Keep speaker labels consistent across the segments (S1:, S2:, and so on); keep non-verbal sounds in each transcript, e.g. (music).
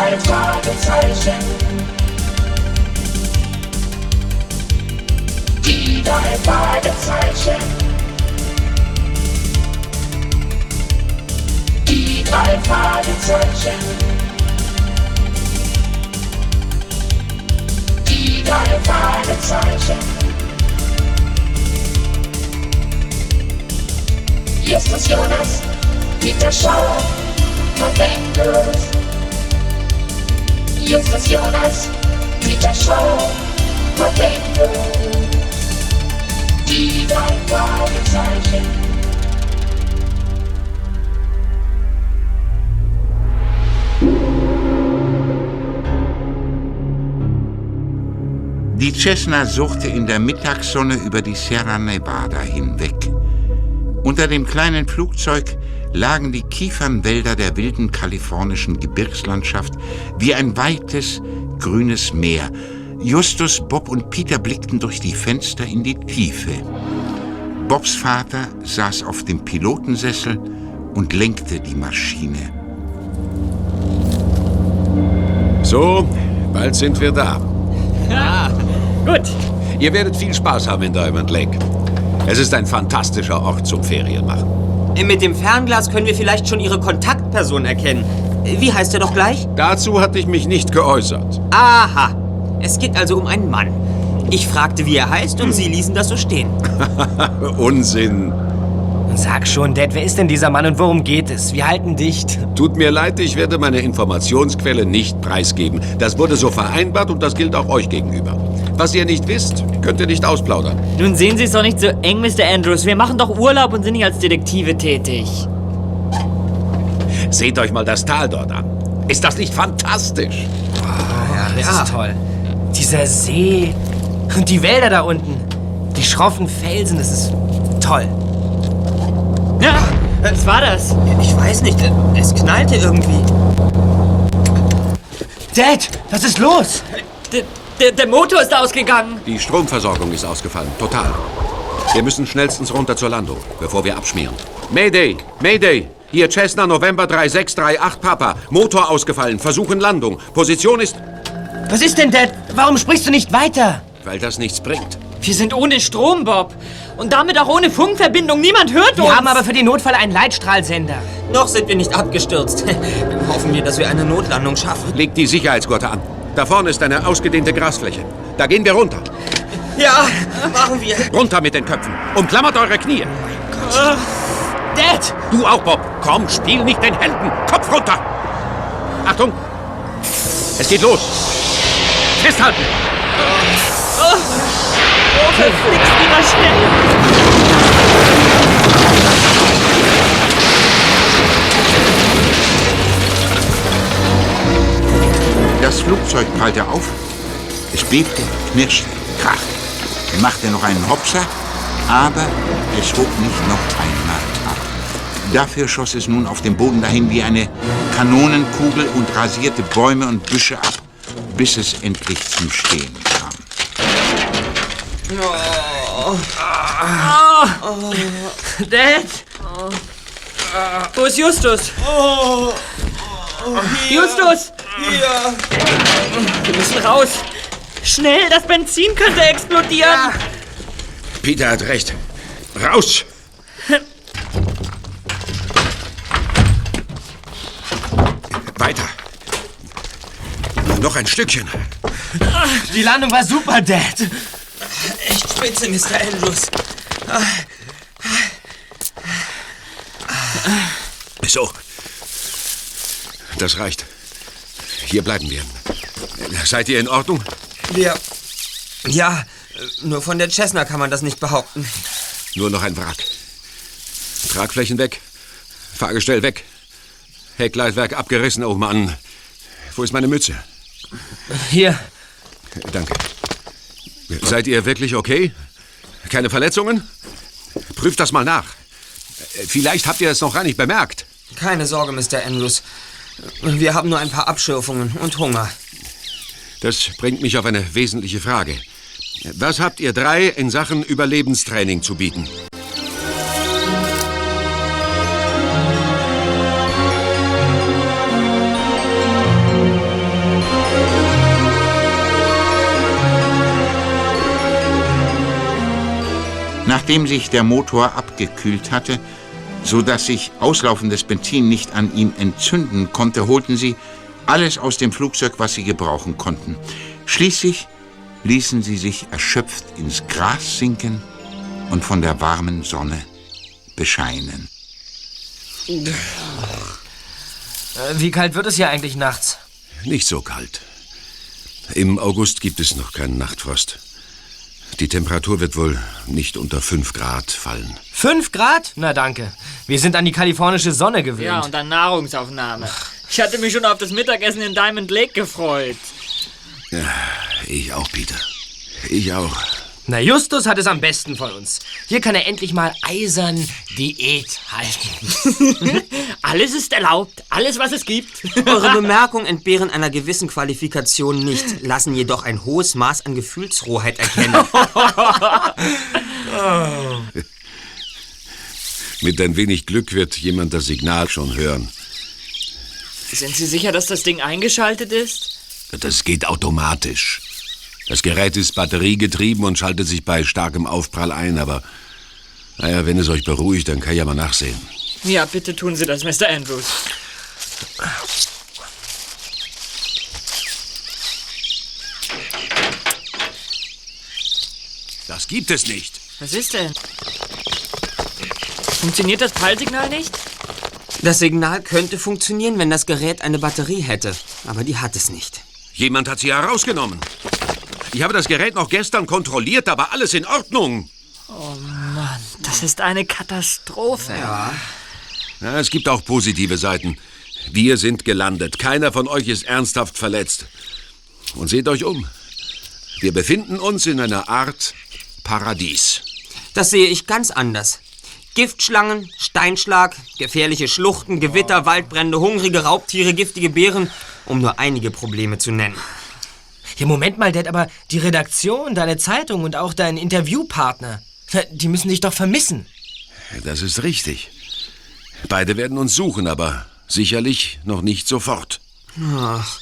S1: drei Fragezeichen. Die drei Fragezeichen. Die drei Fragezeichen. Die drei Fragezeichen. Justus Jonas, Peter Schauer, Novemberus. Justus Jonas, Peter Schauer, Novemberus. Die drei Fragezeichen.
S2: Die Cessna suchte in der Mittagssonne über die Sierra Nevada hinweg. Unter dem kleinen Flugzeug lagen die Kiefernwälder der wilden kalifornischen Gebirgslandschaft wie ein weites, grünes Meer. Justus, Bob und Peter blickten durch die Fenster in die Tiefe. Bobs Vater saß auf dem Pilotensessel und lenkte die Maschine.
S3: So, bald sind wir da.
S4: Ja, gut.
S3: Ihr werdet viel Spaß haben in Diamond Lake. Es ist ein fantastischer Ort zum Ferienmachen.
S4: Mit dem Fernglas können wir vielleicht schon Ihre Kontaktperson erkennen. Wie heißt er doch gleich?
S3: Dazu hatte ich mich nicht geäußert.
S4: Aha. Es geht also um einen Mann. Ich fragte, wie er heißt, und Sie ließen das so stehen. (laughs)
S3: Unsinn.
S5: Sag schon, Dad, wer ist denn dieser Mann und worum geht es? Wir halten dicht.
S3: Tut mir leid, ich werde meine Informationsquelle nicht preisgeben. Das wurde so vereinbart und das gilt auch euch gegenüber. Was ihr nicht wisst, könnt ihr nicht ausplaudern.
S6: Nun sehen Sie es doch nicht so eng, Mr. Andrews. Wir machen doch Urlaub und sind nicht als Detektive tätig.
S3: Seht euch mal das Tal dort an. Ist das nicht fantastisch?
S5: Ja, das ist toll. Dieser See und die Wälder da unten. Die schroffen Felsen, das ist toll.
S6: Ja, was war das?
S4: Ich weiß nicht, es knallte irgendwie.
S5: Dad, was ist los?
S6: Der, der, der Motor ist ausgegangen.
S3: Die Stromversorgung ist ausgefallen. Total. Wir müssen schnellstens runter zur Landung, bevor wir abschmieren. Mayday! Mayday! Hier Cessna November 3638 Papa. Motor ausgefallen. Versuchen Landung. Position ist...
S5: Was ist denn, Dad? Warum sprichst du nicht weiter?
S3: Weil das nichts bringt.
S6: Wir sind ohne Strom, Bob. Und damit auch ohne Funkverbindung. Niemand hört uns.
S5: Wir haben aber für den Notfall einen Leitstrahlsender.
S4: Noch sind wir nicht abgestürzt. (laughs) Hoffen wir, dass wir eine Notlandung schaffen.
S3: Legt die Sicherheitsgurte an. Da vorne ist eine ausgedehnte Grasfläche. Da gehen wir runter.
S4: Ja, machen wir.
S3: Runter mit den Köpfen. Umklammert eure Knie.
S5: Dad!
S3: Du auch, Bob. Komm, spiel nicht den Helden. Kopf runter. Achtung. Es geht los. Festhalten.
S6: Oh, verflixt, geh mal schnell.
S2: Das Flugzeug prallte auf. Es bebte, knirschte, krachte, machte noch einen Hopser, aber es hob nicht noch einmal ab. Dafür schoss es nun auf dem Boden dahin wie eine Kanonenkugel und rasierte Bäume und Büsche ab, bis es endlich zum Stehen kam.
S6: Dad. Wo ist Justus? Justus!
S4: Hier.
S6: Wir müssen raus. Schnell, das Benzin könnte explodieren.
S3: Peter hat recht. Raus. Weiter. Noch ein Stückchen.
S5: Die Landung war super, Dad.
S4: Echt spitze, Mr. Andrews.
S3: So. Das reicht. Hier bleiben wir. Seid ihr in Ordnung?
S4: Wir. Ja, nur von der Cessna kann man das nicht behaupten.
S3: Nur noch ein Wrack. Tragflächen weg. Fahrgestell weg. Heckleitwerk abgerissen. Oh Mann. Wo ist meine Mütze?
S5: Hier.
S3: Danke. Seid ihr wirklich okay? Keine Verletzungen? Prüft das mal nach. Vielleicht habt ihr es noch gar nicht bemerkt.
S4: Keine Sorge, Mr. Andrews. Wir haben nur ein paar Abschürfungen und Hunger.
S3: Das bringt mich auf eine wesentliche Frage. Was habt ihr drei in Sachen Überlebenstraining zu bieten?
S2: Nachdem sich der Motor abgekühlt hatte, so dass sich auslaufendes Benzin nicht an ihm entzünden konnte, holten sie alles aus dem Flugzeug, was sie gebrauchen konnten. Schließlich ließen sie sich erschöpft ins Gras sinken und von der warmen Sonne bescheinen.
S5: Wie kalt wird es hier eigentlich nachts?
S3: Nicht so kalt. Im August gibt es noch keinen Nachtfrost. Die Temperatur wird wohl nicht unter 5 Grad fallen.
S5: Fünf Grad? Na danke. Wir sind an die kalifornische Sonne gewöhnt.
S6: Ja, und dann Nahrungsaufnahme. Ich hatte mich schon auf das Mittagessen in Diamond Lake gefreut.
S3: Ich auch, Peter. Ich auch.
S5: Na, Justus hat es am besten von uns. Hier kann er endlich mal eisern Diät halten. (laughs)
S6: Alles ist erlaubt. Alles, was es gibt. (laughs)
S4: Eure Bemerkungen entbehren einer gewissen Qualifikation nicht, lassen jedoch ein hohes Maß an Gefühlsrohheit erkennen. (laughs)
S3: Mit ein wenig Glück wird jemand das Signal schon hören.
S6: Sind Sie sicher, dass das Ding eingeschaltet ist?
S3: Das geht automatisch. Das Gerät ist batteriegetrieben und schaltet sich bei starkem Aufprall ein, aber naja, wenn es euch beruhigt, dann kann ich ja mal nachsehen.
S6: Ja, bitte tun Sie das, Mr. Andrews.
S3: Das gibt es nicht.
S6: Was ist denn? Funktioniert das Peilsignal nicht?
S4: Das Signal könnte funktionieren, wenn das Gerät eine Batterie hätte, aber die hat es nicht.
S3: Jemand hat sie herausgenommen. Ich habe das Gerät noch gestern kontrolliert, aber alles in Ordnung.
S6: Das ist eine Katastrophe.
S3: Ja, es gibt auch positive Seiten. Wir sind gelandet. Keiner von euch ist ernsthaft verletzt. Und seht euch um. Wir befinden uns in einer Art Paradies.
S4: Das sehe ich ganz anders. Giftschlangen, Steinschlag, gefährliche Schluchten, Gewitter, Waldbrände, hungrige Raubtiere, giftige Beeren, um nur einige Probleme zu nennen.
S5: Hier, Moment mal, Dad, aber die Redaktion, deine Zeitung und auch dein Interviewpartner, die müssen dich doch vermissen.
S3: Das ist richtig. Beide werden uns suchen, aber sicherlich noch nicht sofort.
S4: Ach,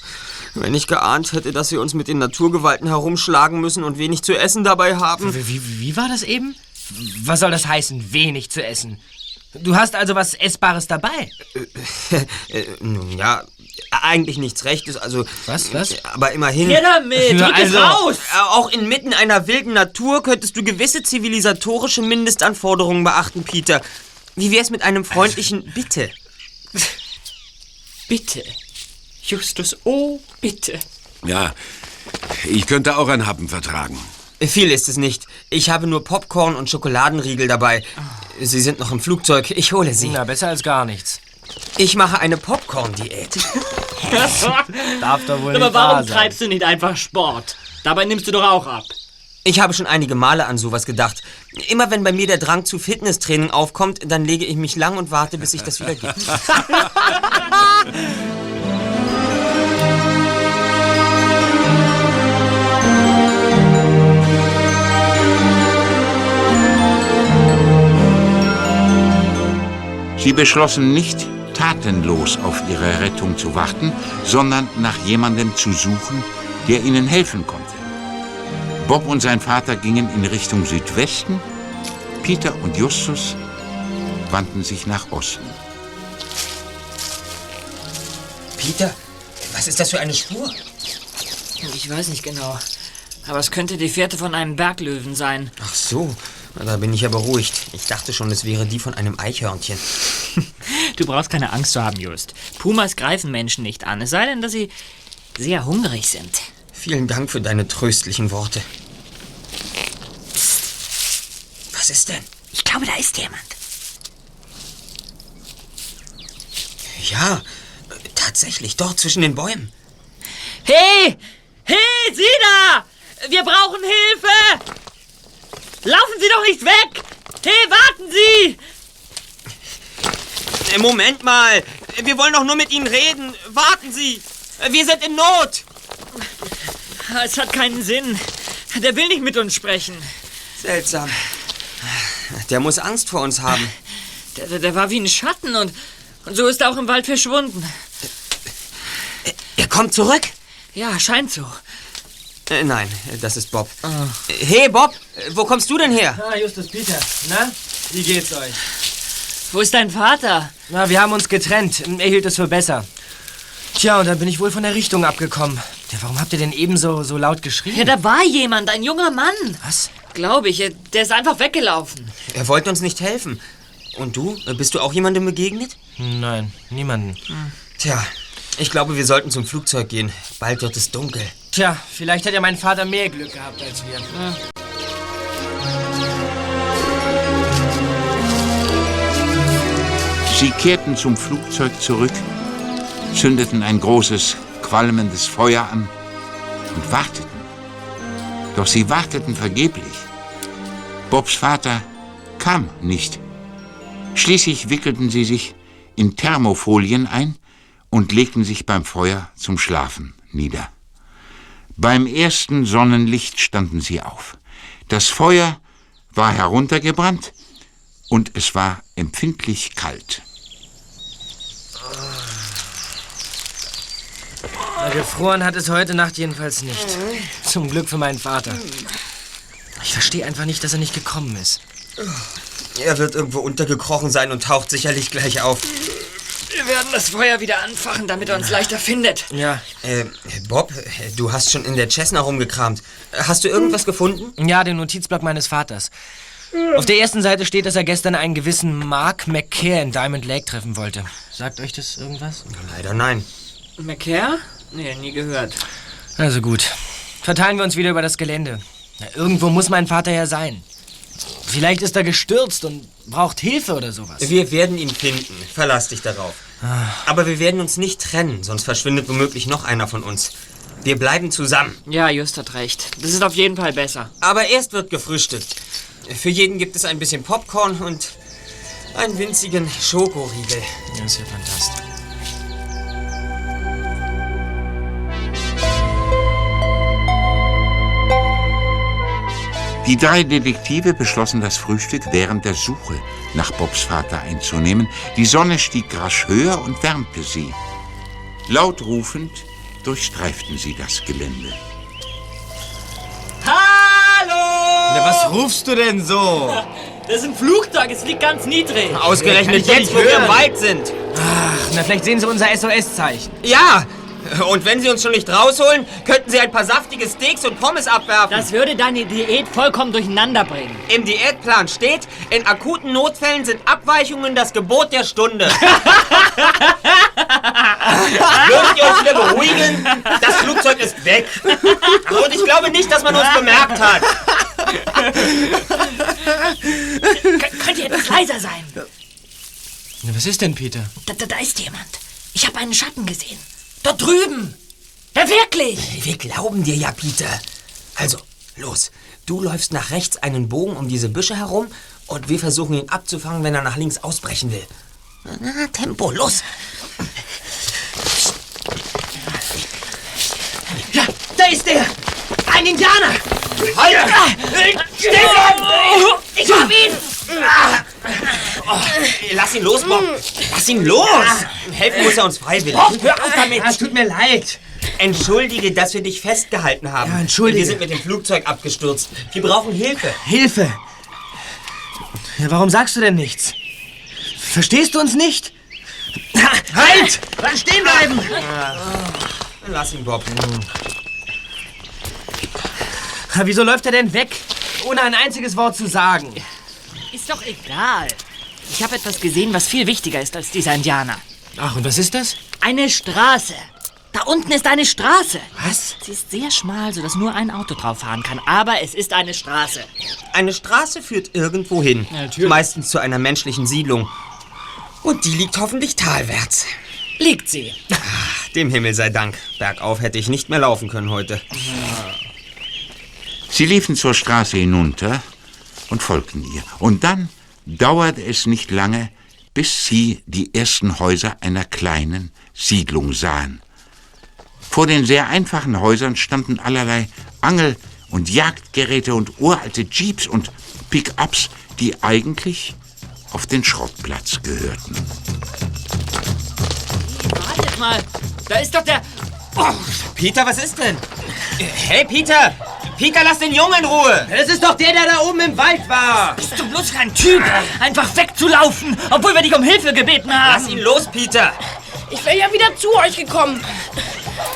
S4: wenn ich geahnt hätte, dass wir uns mit den Naturgewalten herumschlagen müssen und wenig zu essen dabei haben.
S5: Wie, wie, wie war das eben? Was soll das heißen, wenig zu essen? Du hast also was Essbares dabei.
S4: Äh, nun ja, eigentlich nichts Rechtes, also.
S5: Was, was?
S4: Aber immerhin.
S6: Hier damit!
S5: Ja,
S6: Rück es
S5: also-
S6: raus!
S4: Äh, Auch inmitten einer wilden Natur könntest du gewisse zivilisatorische Mindestanforderungen beachten, Peter. Wie wär's mit einem freundlichen Bitte?
S6: Bitte. Justus, oh, bitte.
S3: Ja, ich könnte auch ein Happen vertragen.
S4: Viel ist es nicht. Ich habe nur Popcorn und Schokoladenriegel dabei. Sie sind noch im Flugzeug. Ich hole sie.
S5: Na, besser als gar nichts.
S4: Ich mache eine Popcorn-Diät.
S5: Darf doch wohl
S6: Aber
S5: nicht wahr
S6: warum
S5: sein.
S6: treibst du nicht einfach Sport? Dabei nimmst du doch auch ab.
S4: Ich habe schon einige Male an sowas gedacht. Immer wenn bei mir der Drang zu Fitnesstraining aufkommt, dann lege ich mich lang und warte, bis sich das wieder gibt. (laughs)
S2: Sie beschlossen nicht, tatenlos auf ihre Rettung zu warten, sondern nach jemandem zu suchen, der ihnen helfen konnte. Bob und sein Vater gingen in Richtung Südwesten, Peter und Justus wandten sich nach Osten.
S4: Peter, was ist das für eine Spur?
S6: Ich weiß nicht genau. Aber es könnte die Fährte von einem Berglöwen sein.
S4: Ach so, da bin ich ja beruhigt. Ich dachte schon, es wäre die von einem Eichhörnchen.
S6: Du brauchst keine Angst zu haben, Just. Pumas greifen Menschen nicht an, es sei denn, dass sie sehr hungrig sind.
S4: Vielen Dank für deine tröstlichen Worte. Was ist denn?
S6: Ich glaube, da ist jemand.
S4: Ja, tatsächlich, dort zwischen den Bäumen.
S6: Hey! Hey, Sie da! Wir brauchen Hilfe! Laufen Sie doch nicht weg! Hey, warten Sie!
S4: Äh, Moment mal, wir wollen doch nur mit Ihnen reden. Warten Sie, wir sind in Not.
S6: Es hat keinen Sinn. Der will nicht mit uns sprechen.
S4: Seltsam. Der muss Angst vor uns haben.
S6: Der, der, der war wie ein Schatten und, und so ist er auch im Wald verschwunden.
S4: Er kommt zurück.
S6: Ja, scheint so.
S4: Äh, nein, das ist Bob. Äh, Hey, Bob, äh, wo kommst du denn her?
S5: Ah, Justus Peter. Na, wie geht's euch?
S6: Wo ist dein Vater?
S5: Na, wir haben uns getrennt. Er hielt es für besser. Tja, und dann bin ich wohl von der Richtung abgekommen. Ja, warum habt ihr denn ebenso so laut geschrien?
S6: Ja, da war jemand, ein junger Mann.
S5: Was?
S6: Glaube ich, der ist einfach weggelaufen.
S4: Er wollte uns nicht helfen. Und du? Bist du auch jemandem begegnet?
S5: Nein, niemanden.
S4: Tja, ich glaube, wir sollten zum Flugzeug gehen. Bald wird es dunkel.
S5: Tja, vielleicht hat ja mein Vater mehr Glück gehabt als wir.
S2: Sie kehrten zum Flugzeug zurück, zündeten ein großes, qualmendes Feuer an und warteten. Doch sie warteten vergeblich. Bobs Vater kam nicht. Schließlich wickelten sie sich in Thermofolien ein und legten sich beim Feuer zum Schlafen nieder. Beim ersten Sonnenlicht standen sie auf. Das Feuer war heruntergebrannt und es war empfindlich kalt.
S5: Gefroren hat es heute Nacht jedenfalls nicht. Zum Glück für meinen Vater. Ich verstehe einfach nicht, dass er nicht gekommen ist.
S4: Er wird irgendwo untergekrochen sein und taucht sicherlich gleich auf.
S6: Wir werden das Feuer wieder anfachen, damit er uns leichter findet.
S5: Ja,
S4: Äh, Bob, du hast schon in der Cessna rumgekramt. Hast du irgendwas gefunden?
S5: ja, den Notizblock meines Vaters. Auf der ersten Seite steht, dass er gestern einen gewissen Mark McCare in Diamond Lake treffen wollte. Sagt euch das irgendwas?
S4: Leider nein.
S6: McCare? Nee, nie gehört.
S5: Also gut. Verteilen wir uns wieder über das Gelände. Na, irgendwo muss mein Vater ja sein. Vielleicht ist er gestürzt und braucht Hilfe oder sowas.
S4: Wir werden ihn finden. Verlass dich darauf. Aber wir werden uns nicht trennen, sonst verschwindet womöglich noch einer von uns. Wir bleiben zusammen.
S6: Ja, Just hat recht. Das ist auf jeden Fall besser.
S4: Aber erst wird gefrühstückt. Für jeden gibt es ein bisschen Popcorn und einen winzigen Schokoriegel.
S5: Das ist ja fantastisch.
S2: Die drei Detektive beschlossen das Frühstück während der Suche nach Bobs Vater einzunehmen. Die Sonne stieg rasch höher und wärmte sie. Laut rufend durchstreiften sie das Gelände.
S6: Hallo!
S5: Na, was rufst du denn so? (laughs)
S6: Das ist ein Flugzeug, es liegt ganz niedrig.
S4: Ausgerechnet jetzt, wo wir im. Wald sind.
S5: Ach, na, vielleicht sehen Sie unser SOS-Zeichen.
S4: Ja! Und wenn Sie uns schon nicht rausholen, könnten Sie ein paar saftige Steaks und Pommes abwerfen.
S6: Das würde deine Diät vollkommen dururteinander bringen.
S4: Im Diätplan steht, in akuten Notfällen sind Abweichungen das Gebot der Stunde. (laughs) Würdet ihr uns wieder beruhigen? Das Flugzeug ist weg. Und ich glaube nicht, dass man uns bemerkt hat.
S6: Könnt ihr etwas leiser sein?
S5: Na, was ist denn, Peter?
S6: Da, da, da ist jemand. Ich habe einen Schatten gesehen. Dort drüben. Ja, wirklich.
S4: Wir glauben dir ja, Peter. Also, los. Du läufst nach rechts einen Bogen um diese Büsche herum und wir versuchen ihn abzufangen, wenn er nach links ausbrechen will. Na, Tempo, los.
S6: Ja, da ist er. Ein Indianer.
S4: Halt!
S6: Stefan! Ich hab ihn.
S4: Lass ihn los, Bob. Lass ihn los. Helfen muss er uns freiwillig.
S6: Hör auf damit.
S5: Es tut mir leid.
S4: Entschuldige, dass wir dich festgehalten haben.
S5: Ja, entschuldige.
S4: Wir sind mit dem Flugzeug abgestürzt. Wir brauchen Hilfe.
S5: Hilfe! Ja, warum sagst du denn nichts? Verstehst du uns nicht? Halt! Stehen bleiben!
S4: Lass ihn, Bob.
S5: Wieso läuft er denn weg? Ohne ein einziges Wort zu sagen.
S6: Ist doch egal. Ich habe etwas gesehen, was viel wichtiger ist als dieser Indianer.
S5: Ach, und was ist das?
S6: Eine Straße. Da unten ist eine Straße.
S5: Was?
S6: Sie ist sehr schmal, sodass nur ein Auto drauf fahren kann. Aber es ist eine Straße.
S4: Eine Straße führt irgendwo hin. Meistens zu einer menschlichen Siedlung. Und die liegt hoffentlich talwärts.
S6: Liegt sie.
S4: Dem Himmel sei Dank. Bergauf hätte ich nicht mehr laufen können heute.
S2: Sie liefen zur Straße hinunter und folgten ihr. Und dann dauerte es nicht lange, bis sie die ersten Häuser einer kleinen Siedlung sahen. Vor den sehr einfachen Häusern standen allerlei Angel- und Jagdgeräte und uralte Jeeps und Pick-ups, die eigentlich auf den Schrottplatz gehörten.
S6: Wartet mal. Da ist doch der.
S4: Peter, was ist denn? Hey, Peter! Peter, lass den Jungen in Ruhe!
S5: Das ist doch der, der da oben im Wald war.
S6: Bist du bloß kein Typ, einfach wegzulaufen, obwohl wir dich um Hilfe gebeten haben.
S4: Lass ihn los, Peter!
S7: Ich wäre ja wieder zu euch gekommen.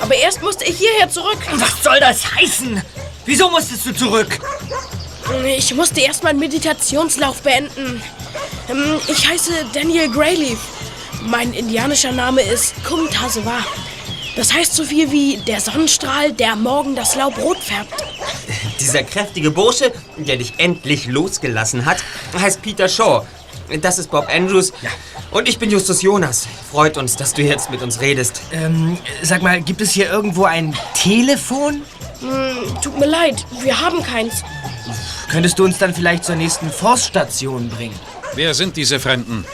S7: Aber erst musste ich hierher zurück.
S6: Was soll das heißen? Wieso musstest du zurück?
S7: Ich musste erst meinen Meditationslauf beenden. Ähm, Ich heiße Daniel Greyleaf. Mein indianischer Name ist Kumtasewa. Das heißt so viel wie der Sonnenstrahl, der am morgen das Laub rot färbt. (laughs)
S4: Dieser kräftige Bursche, der dich endlich losgelassen hat, heißt Peter Shaw. Das ist Bob Andrews. Und ich bin Justus Jonas. Freut uns, dass du jetzt mit uns redest.
S5: Ähm, sag mal, gibt es hier irgendwo ein Telefon?
S7: Tut mir leid, wir haben keins.
S5: Könntest du uns dann vielleicht zur nächsten Forststation bringen?
S8: Wer sind diese Fremden?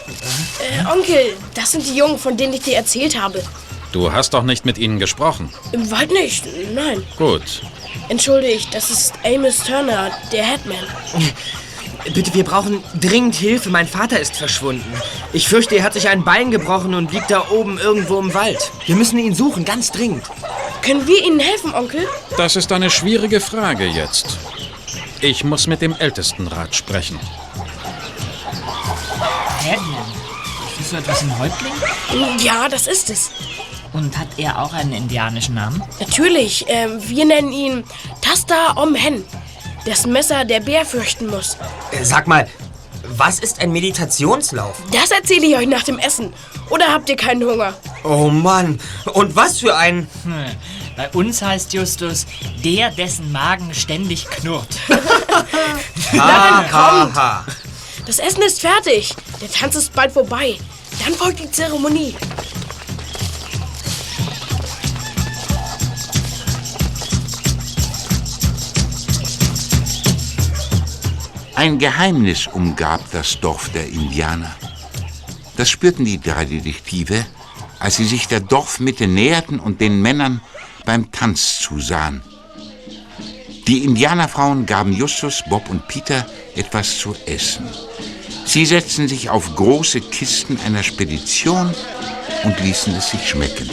S7: Äh, Onkel, das sind die Jungen, von denen ich dir erzählt habe.
S8: Du hast doch nicht mit ihnen gesprochen.
S7: Im Wald nicht, nein.
S8: Gut.
S7: Entschuldigt, das ist Amos Turner, der Headman.
S5: Bitte, wir brauchen dringend Hilfe. Mein Vater ist verschwunden. Ich fürchte, er hat sich ein Bein gebrochen und liegt da oben irgendwo im Wald. Wir müssen ihn suchen, ganz dringend.
S7: Können wir Ihnen helfen, Onkel?
S8: Das ist eine schwierige Frage jetzt. Ich muss mit dem Ältestenrat sprechen.
S6: Headman. Ist so etwas ein Häuptling?
S7: Ja, das ist es.
S6: Und hat er auch einen indianischen Namen?
S7: Natürlich, ähm, wir nennen ihn Tasta Om Hen. Dessen Messer der Bär fürchten muss.
S4: Äh, Sag mal, was ist ein Meditationslauf?
S7: Das erzähle ich euch nach dem Essen. Oder habt ihr keinen Hunger?
S4: Oh Mann, und was für ein...
S6: Bei uns heißt Justus der, dessen Magen ständig knurrt. (laughs)
S4: Ha, ha.
S7: Das Essen ist fertig. Der Tanz ist bald vorbei. Dann folgt die Zeremonie.
S2: Ein Geheimnis umgab das Dorf der Indianer. Das spürten die drei Detektive, als sie sich der Dorfmitte näherten und den Männern beim Tanz zusahen. Die Indianerfrauen gaben Justus, Bob und Peter etwas zu essen. Sie setzten sich auf große Kisten einer Spedition und ließen es sich schmecken.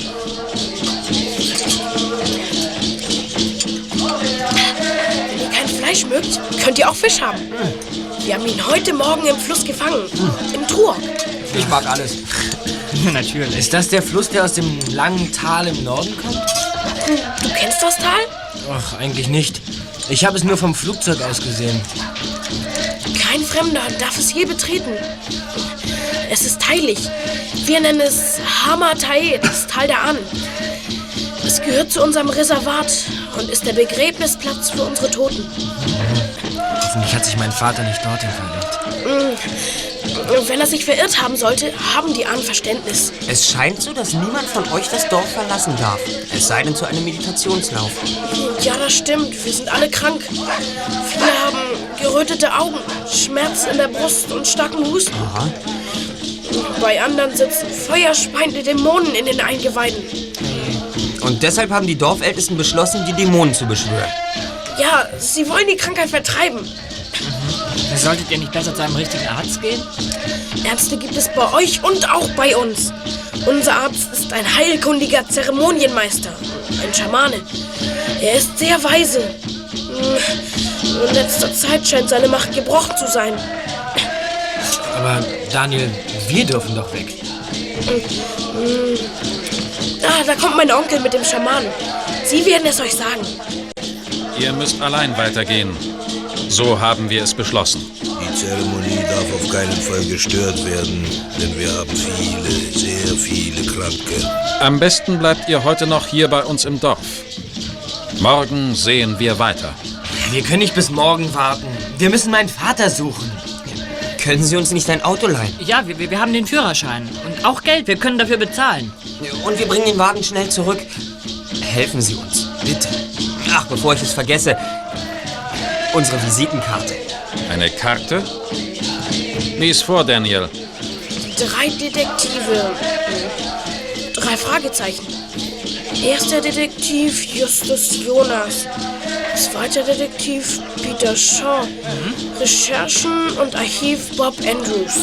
S7: Fleisch mögt, könnt ihr auch Fisch haben. Wir haben ihn heute Morgen im Fluss gefangen. Im Truog.
S4: Ich mag alles. (laughs)
S6: Natürlich.
S5: Ist das der Fluss, der aus dem langen Tal im Norden kommt?
S7: Du kennst das Tal?
S5: Ach, eigentlich nicht. Ich habe es nur vom Flugzeug aus gesehen.
S7: Kein Fremder darf es je betreten. Es ist heilig. Wir nennen es Hamatai, das Tal der Ahnen. Es gehört zu unserem Reservat und ist der Begräbnisplatz für unsere Toten.
S5: Hoffentlich hat sich mein Vater nicht dorthin verirrt.
S7: Und wenn er sich verirrt haben sollte, haben die Ahnen Verständnis.
S4: Es scheint so, dass niemand von euch das Dorf verlassen darf. Es sei denn zu einem Meditationslauf.
S7: Ja, das stimmt. Wir sind alle krank. Viele haben gerötete Augen, Schmerz in der Brust und starken Husten. Bei anderen sitzen feuerspeiende Dämonen in den Eingeweiden.
S4: Und deshalb haben die Dorfältesten beschlossen, die Dämonen zu beschwören.
S7: Ja, sie wollen die Krankheit vertreiben.
S6: Solltet ihr nicht besser zu einem richtigen Arzt gehen?
S7: Ärzte gibt es bei euch und auch bei uns. Unser Arzt ist ein heilkundiger Zeremonienmeister, ein Schamane. Er ist sehr weise. Hm, In letzter Zeit scheint seine Macht gebrochen zu sein.
S5: Aber Daniel, wir dürfen doch weg.
S7: Ah, da kommt mein Onkel mit dem Schamanen. Sie werden es euch sagen.
S8: Ihr müsst allein weitergehen. So haben wir es beschlossen.
S9: Die Zeremonie darf auf keinen Fall gestört werden, denn wir haben viele, sehr viele Kranke.
S8: Am besten bleibt ihr heute noch hier bei uns im Dorf. Morgen sehen wir weiter.
S5: Wir können nicht bis morgen warten. Wir müssen meinen Vater suchen.
S4: Können Sie uns nicht ein Auto leihen?
S6: Ja, wir, wir haben den Führerschein. Und auch Geld, wir können dafür bezahlen.
S4: Und wir bringen den Wagen schnell zurück. Helfen Sie uns, bitte. Ach, bevor ich es vergesse, unsere Visitenkarte.
S8: Eine Karte? Lies vor, Daniel.
S7: Drei Detektive. Drei Fragezeichen. Erster Detektiv Justus Jonas. Zweiter Detektiv Peter Shaw. Recherchen und Archiv Bob Andrews.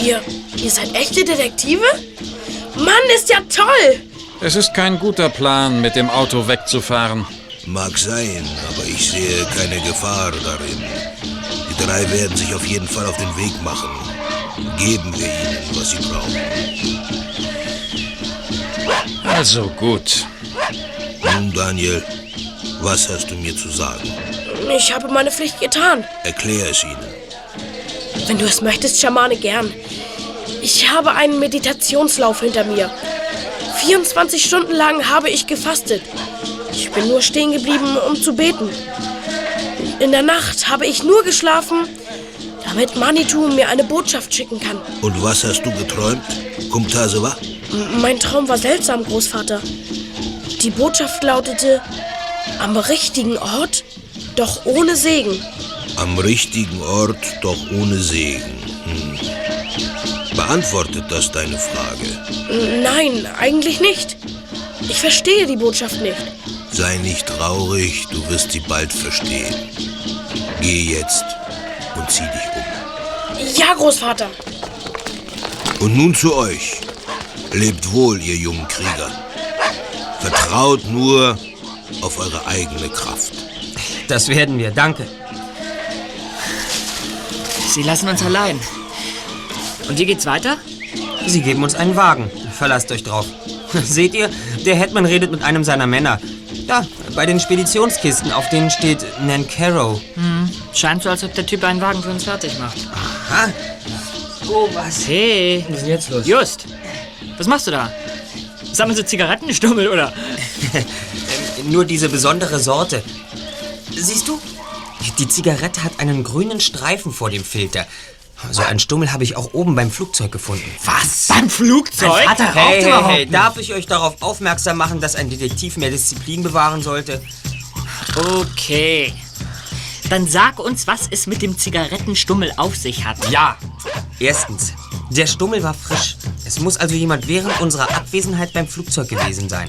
S7: Ihr, ihr seid echte Detektive? Mann, ist ja toll!
S8: Es ist kein guter Plan, mit dem Auto wegzufahren.
S9: Mag sein, aber ich sehe keine Gefahr darin. Die drei werden sich auf jeden Fall auf den Weg machen. Geben wir ihnen, was sie brauchen.
S8: Also gut.
S9: Nun, Daniel, was hast du mir zu sagen?
S7: Ich habe meine Pflicht getan.
S9: Erklär es ihnen.
S7: Wenn du es möchtest, Schamane, gern. Ich habe einen Meditationslauf hinter mir. 24 Stunden lang habe ich gefastet. Ich bin nur stehen geblieben, um zu beten. In der Nacht habe ich nur geschlafen, damit Manitou mir eine Botschaft schicken kann.
S9: Und was hast du geträumt? Kumtasewa?
S7: Mein Traum war seltsam, Großvater. Die Botschaft lautete, am richtigen Ort, doch ohne Segen.
S9: Am richtigen Ort, doch ohne Segen. Hm. Beantwortet das deine Frage?
S7: Nein, eigentlich nicht. Ich verstehe die Botschaft nicht.
S9: Sei nicht traurig, du wirst sie bald verstehen. Geh jetzt und zieh dich um.
S7: Ja, Großvater.
S9: Und nun zu euch. Lebt wohl, ihr jungen Krieger. Vertraut nur auf eure eigene Kraft.
S4: Das werden wir, danke.
S6: Sie lassen uns allein. Und wie geht's weiter?
S4: Sie geben uns einen Wagen. Verlasst euch drauf. (laughs) Seht ihr, der Hetman redet mit einem seiner Männer. Da, bei den Speditionskisten, auf denen steht Nancaro.
S6: Scheint so, als ob der Typ einen Wagen für uns fertig macht.
S4: Ha? Oh, was?
S6: Hey,
S5: Was ist denn jetzt los?
S6: Just. Was machst du da? Sammeln Sie Zigarettenstummel, oder? (laughs)
S4: Nur diese besondere Sorte. Siehst du? Die Zigarette hat einen grünen Streifen vor dem Filter. So einen Stummel habe ich auch oben beim Flugzeug gefunden.
S5: Was?
S6: Beim Flugzeug?
S5: Vater raucht
S4: Hey, hey,
S5: überhaupt
S4: hey,
S5: nicht.
S4: darf ich euch darauf aufmerksam machen, dass ein Detektiv mehr Disziplin bewahren sollte?
S6: Okay. Dann sag uns, was es mit dem Zigarettenstummel auf sich hat.
S4: Ja. Erstens, der Stummel war frisch. Es muss also jemand während unserer Abwesenheit beim Flugzeug gewesen sein.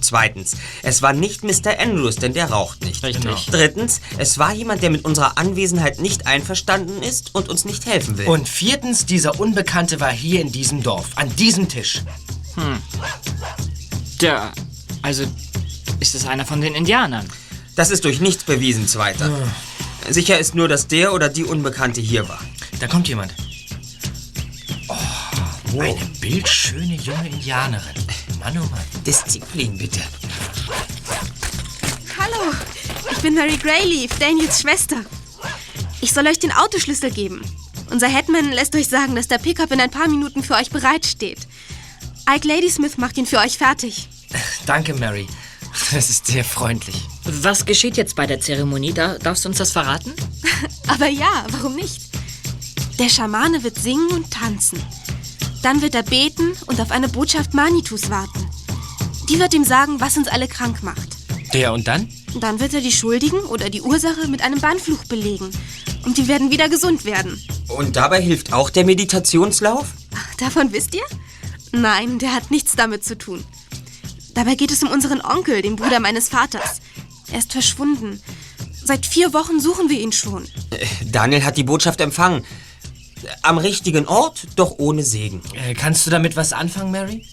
S4: Zweitens, es war nicht Mr. Andrews, denn der raucht nicht.
S6: Richtig.
S4: Drittens, es war jemand, der mit unserer Anwesenheit nicht einverstanden ist und uns nicht helfen will.
S5: Und viertens, dieser Unbekannte war hier in diesem Dorf, an diesem Tisch.
S6: Der, also, ist es einer von den Indianern?
S4: Das ist durch nichts bewiesen, Zweiter. Sicher ist nur, dass der oder die Unbekannte hier war.
S5: Da kommt jemand. Oh, eine bildschöne junge Indianerin. Mann, oh Mann.
S4: Disziplin, bitte.
S10: Hallo, ich bin Mary Greyleaf, Daniels Schwester. Ich soll euch den Autoschlüssel geben. Unser Headman lässt euch sagen, dass der Pickup in ein paar Minuten für euch bereitsteht. Ike Ladysmith macht ihn für euch fertig.
S5: Danke, Mary. Das ist sehr freundlich.
S6: Was geschieht jetzt bei der Zeremonie? Da, darfst du uns das verraten? (laughs)
S10: Aber ja, warum nicht? Der Schamane wird singen und tanzen. Dann wird er beten und auf eine Botschaft Manitus warten. Die wird ihm sagen, was uns alle krank macht.
S5: Der und dann?
S10: Dann wird er die Schuldigen oder die Ursache mit einem Bannfluch belegen. Und die werden wieder gesund werden.
S4: Und dabei hilft auch der Meditationslauf?
S10: Davon wisst ihr? Nein, der hat nichts damit zu tun. Dabei geht es um unseren Onkel, den Bruder meines Vaters. Er ist verschwunden. Seit vier Wochen suchen wir ihn schon.
S4: Daniel hat die Botschaft empfangen. Am richtigen Ort, doch ohne Segen.
S5: Äh, kannst du damit was anfangen, Mary?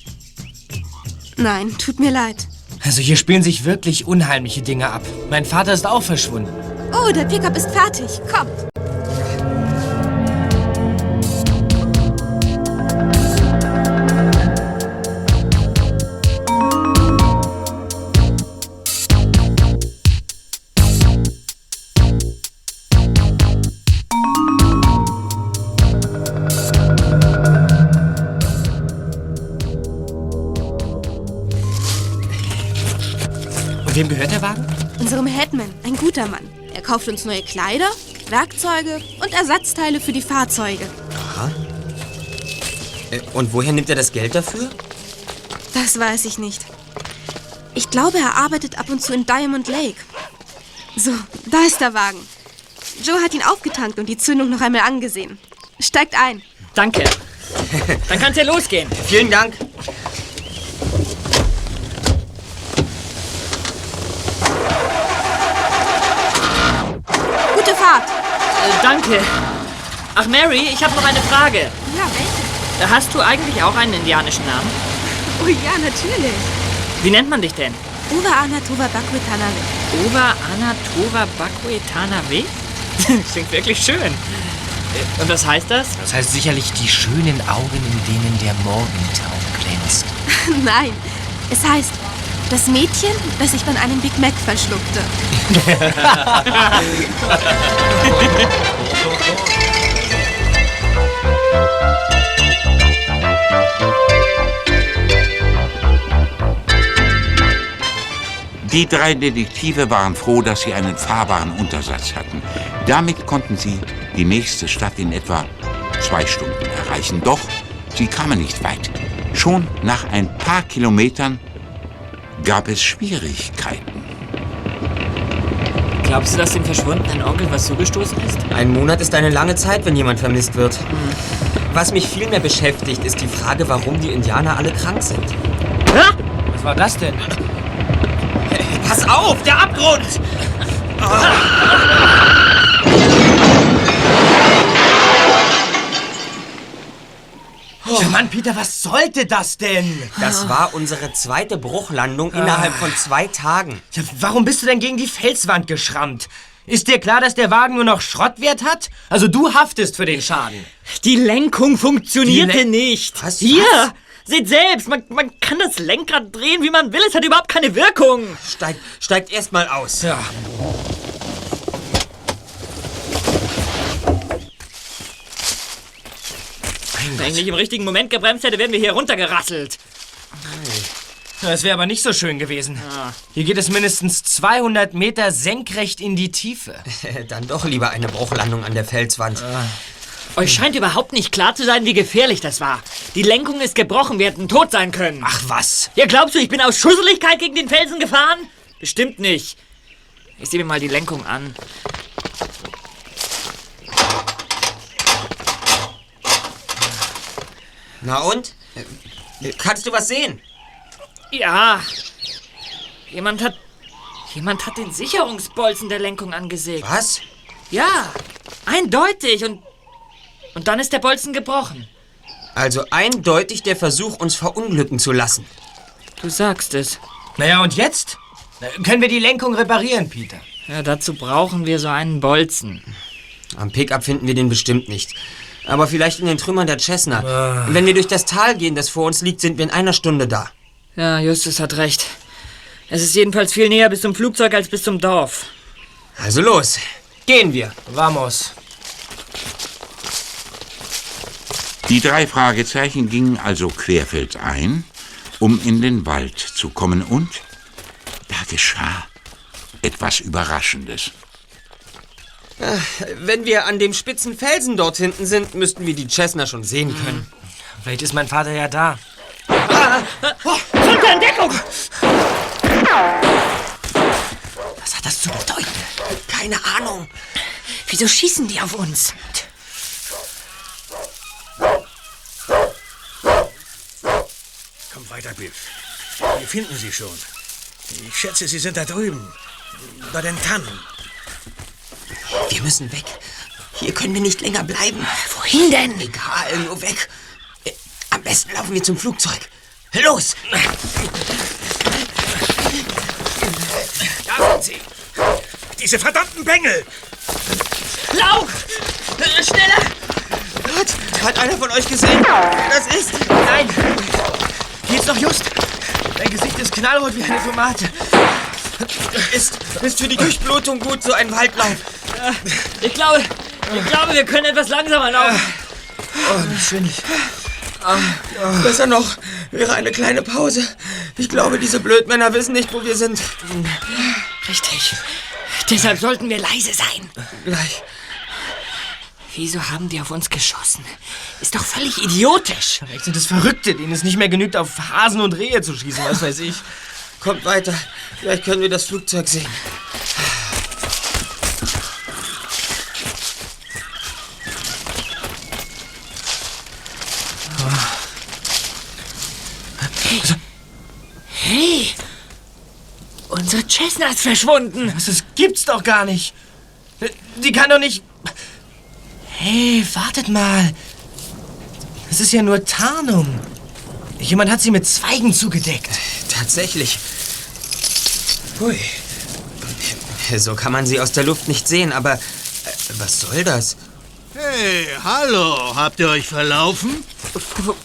S10: Nein, tut mir leid.
S5: Also hier spielen sich wirklich unheimliche Dinge ab. Mein Vater ist auch verschwunden.
S10: Oh, der Pickup ist fertig. Komm.
S5: Wem gehört der Wagen?
S10: Unserem Headman, ein guter Mann. Er kauft uns neue Kleider, Werkzeuge und Ersatzteile für die Fahrzeuge.
S4: Äh, Und woher nimmt er das Geld dafür?
S10: Das weiß ich nicht. Ich glaube, er arbeitet ab und zu in Diamond Lake. So, da ist der Wagen. Joe hat ihn aufgetankt und die Zündung noch einmal angesehen. Steigt ein.
S6: Danke. Dann kann's ja losgehen.
S4: Vielen Dank.
S6: Danke. Ach, Mary, ich habe noch eine Frage.
S10: Ja, welche?
S6: Hast du eigentlich auch einen indianischen Namen?
S10: Oh ja, natürlich.
S6: Wie nennt man dich denn?
S10: Uwe Anatova Bakwetanawe.
S6: Ober Anatova Bakuetana W? (laughs) Klingt wirklich schön. Und was heißt das?
S5: Das heißt sicherlich die schönen Augen, in denen der Morgentau glänzt. (laughs)
S10: Nein, es heißt das Mädchen, das sich von einem Big Mac verschluckte. (laughs)
S2: Die drei Detektive waren froh, dass sie einen fahrbaren Untersatz hatten. Damit konnten sie die nächste Stadt in etwa zwei Stunden erreichen. Doch sie kamen nicht weit. Schon nach ein paar Kilometern gab es Schwierigkeiten.
S6: Glaubst du, dass dem verschwundenen Onkel was zugestoßen ist?
S4: Ein Monat ist eine lange Zeit, wenn jemand vermisst wird. Was mich viel mehr beschäftigt, ist die Frage, warum die Indianer alle krank sind.
S5: Was war das denn?
S4: Pass auf, der Abgrund!
S5: Oh (laughs) Mann, Peter, was sollte das denn?
S4: Das war unsere zweite Bruchlandung innerhalb von zwei Tagen.
S5: Ja, warum bist du denn gegen die Felswand geschrammt? Ist dir klar, dass der Wagen nur noch Schrottwert hat? Also du haftest für den Schaden.
S6: Die Lenkung funktionierte
S5: Die Len-
S6: nicht.
S4: Was?
S6: Hier!
S4: Was?
S6: Seht selbst, man, man kann das Lenkrad drehen, wie man will. Es hat überhaupt keine Wirkung.
S4: Steigt, steigt erst mal aus.
S5: Ja.
S6: Wenn ich nicht im richtigen Moment gebremst hätte, wären wir hier runtergerasselt.
S5: Das wäre aber nicht so schön gewesen. Hier geht es mindestens 200 Meter senkrecht in die Tiefe. (laughs)
S4: Dann doch lieber eine Bruchlandung an der Felswand.
S6: Euch scheint überhaupt nicht klar zu sein, wie gefährlich das war. Die Lenkung ist gebrochen, wir hätten tot sein können.
S5: Ach was?
S6: Ja, glaubst du, ich bin aus Schusseligkeit gegen den Felsen gefahren? Bestimmt nicht. Ich sehe mir mal die Lenkung an.
S4: Na und? Kannst du was sehen?
S6: Ja. Jemand hat. Jemand hat den Sicherungsbolzen der Lenkung angesägt.
S4: Was?
S6: Ja, eindeutig. Und. Und dann ist der Bolzen gebrochen.
S4: Also eindeutig der Versuch, uns verunglücken zu lassen.
S6: Du sagst es.
S5: Naja, und jetzt? Können wir die Lenkung reparieren, Peter?
S6: Ja, dazu brauchen wir so einen Bolzen.
S4: Am Pickup finden wir den bestimmt nicht. Aber vielleicht in den Trümmern der Cessna. Wenn wir durch das Tal gehen, das vor uns liegt, sind wir in einer Stunde da.
S6: Ja, Justus hat recht. Es ist jedenfalls viel näher bis zum Flugzeug als bis zum Dorf.
S4: Also los, gehen wir.
S5: Vamos.
S2: Die drei Fragezeichen gingen also querfeldein, um in den Wald zu kommen und da geschah etwas Überraschendes.
S4: Wenn wir an dem spitzen Felsen dort hinten sind, müssten wir die Cessna schon sehen können.
S5: Vielleicht ist mein Vater ja da.
S6: Unter Entdeckung!
S4: Was hat das zu bedeuten? Keine Ahnung.
S6: Wieso schießen die auf uns?
S9: Kommt weiter, Biff. Wir finden sie schon. Ich schätze, sie sind da drüben. Bei den Tannen.
S4: Wir müssen weg. Hier können wir nicht länger bleiben.
S6: Wohin denn?
S4: Egal, nur weg. Am besten laufen wir zum Flugzeug. Los!
S9: Da sind sie. Diese verdammten Bengel.
S6: Lauf! Schneller!
S4: Gott, hat einer von euch gesehen, wer das ist?
S5: Nein! Geht's noch just? Dein Gesicht ist knallrot wie eine Tomate.
S4: Ist, ist für die Durchblutung gut, so ein Waldlauf.
S6: Ich glaube, ich glaube, wir können etwas langsamer laufen.
S5: Oh, schwindig.
S4: Besser noch, wäre eine kleine Pause. Ich glaube, diese Blödmänner wissen nicht, wo wir sind.
S6: Richtig. Deshalb sollten wir leise sein.
S4: Gleich.
S6: Wieso haben die auf uns geschossen? Ist doch völlig idiotisch.
S5: Vielleicht sind es Verrückte, denen es nicht mehr genügt, auf Hasen und Rehe zu schießen, was weiß ich.
S4: Kommt weiter. Vielleicht können wir das Flugzeug sehen.
S6: Hey! Unsere Cessna ist verschwunden.
S5: Das gibt's doch gar nicht. Die kann doch nicht... Hey, wartet mal. Das ist ja nur Tarnung. Jemand hat sie mit Zweigen zugedeckt.
S4: Tatsächlich. Hui. So kann man sie aus der Luft nicht sehen, aber äh, was soll das?
S11: Hey, hallo, habt ihr euch verlaufen?
S6: Wo,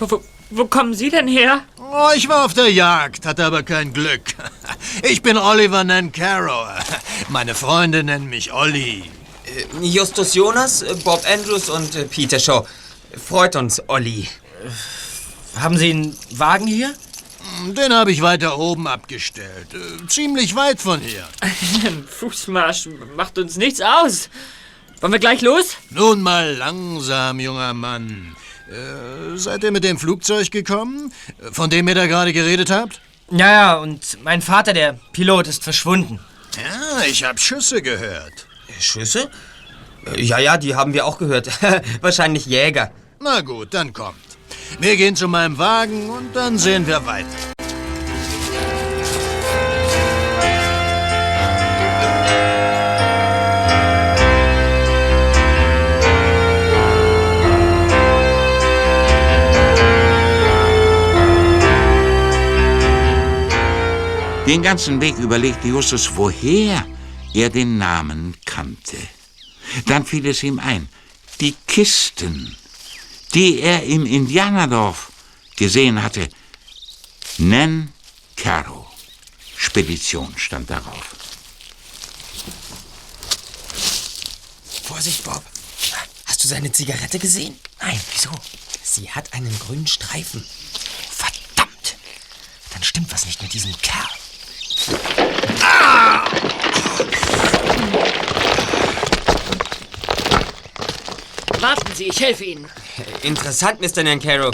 S6: wo, wo kommen Sie denn her?
S11: Oh, ich war auf der Jagd, hatte aber kein Glück. (laughs) Ich bin Oliver Nancaro. (laughs) Meine Freunde nennen mich Olli.
S4: Justus Jonas, äh, Bob Andrews und äh, Peter Shaw. Freut uns, Olli.
S5: Haben Sie einen Wagen hier?
S11: Den habe ich weiter oben abgestellt. Äh, Ziemlich weit von hier.
S6: Ein (laughs) Fußmarsch macht uns nichts aus. Wollen wir gleich los?
S11: Nun mal langsam, junger Mann. Äh, seid ihr mit dem Flugzeug gekommen, von dem ihr da gerade geredet habt?
S5: Ja, ja, und mein Vater, der Pilot, ist verschwunden.
S11: Ja, ich habe Schüsse gehört.
S4: Schüsse? Äh, Ja, ja, die haben wir auch gehört. (laughs) Wahrscheinlich Jäger.
S11: Na gut, dann kommt. Wir gehen zu meinem Wagen und dann sehen wir weiter.
S2: Den ganzen Weg überlegte Justus, woher er den Namen kannte. Dann fiel es ihm ein, die Kisten, die er im Indianerdorf gesehen hatte. Nan Caro. Spedition stand darauf.
S4: Vorsicht, Bob. Hast du seine Zigarette gesehen? Nein, wieso? Sie hat einen grünen Streifen. Verdammt! Dann stimmt was nicht mit diesem Kerl.
S6: Warten Sie, ich helfe Ihnen.
S4: Interessant, Mr. Nancaro.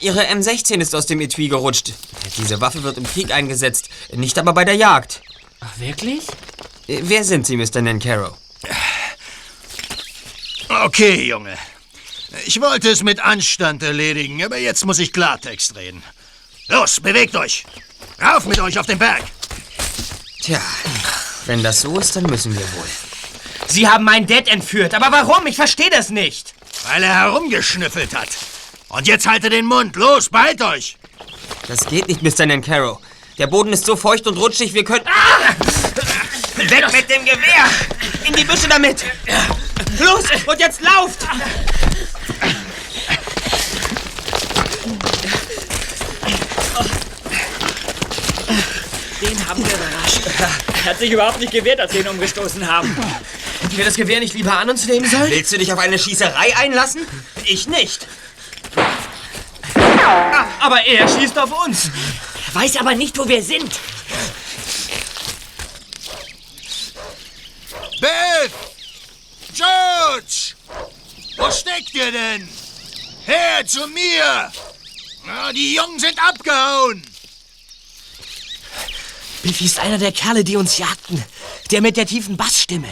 S4: Ihre M16 ist aus dem Etui gerutscht. Diese Waffe wird im Krieg eingesetzt, nicht aber bei der Jagd.
S6: Ach, wirklich?
S4: Wer sind Sie, Mr. Nancaro?
S11: Okay, Junge. Ich wollte es mit Anstand erledigen, aber jetzt muss ich Klartext reden. Los, bewegt euch! Rauf mit euch auf den Berg!
S4: Tja, wenn das so ist, dann müssen wir wohl.
S5: Sie haben meinen Dad entführt, aber warum? Ich verstehe das nicht.
S11: Weil er herumgeschnüffelt hat. Und jetzt haltet den Mund. Los, behalt euch!
S4: Das geht nicht, Mr. Nancaro. Der Boden ist so feucht und rutschig, wir können... Ah! Weg mit dem Gewehr! In die Büsche damit! Los, und jetzt lauft!
S6: Den haben wir überrascht. Er hat sich überhaupt nicht gewehrt, als wir ihn umgestoßen haben.
S5: Hätten wir das Gewehr nicht lieber an uns nehmen sollen?
S4: Willst du dich auf eine Schießerei einlassen? Ich nicht.
S5: Aber er schießt auf uns.
S6: Er weiß aber nicht, wo wir sind.
S11: Biff! George! Wo steckt ihr denn? Her zu mir! Ah, die Jungen sind abgehauen!
S5: Biffy ist einer der Kerle, die uns jagten. Der mit der tiefen Bassstimme.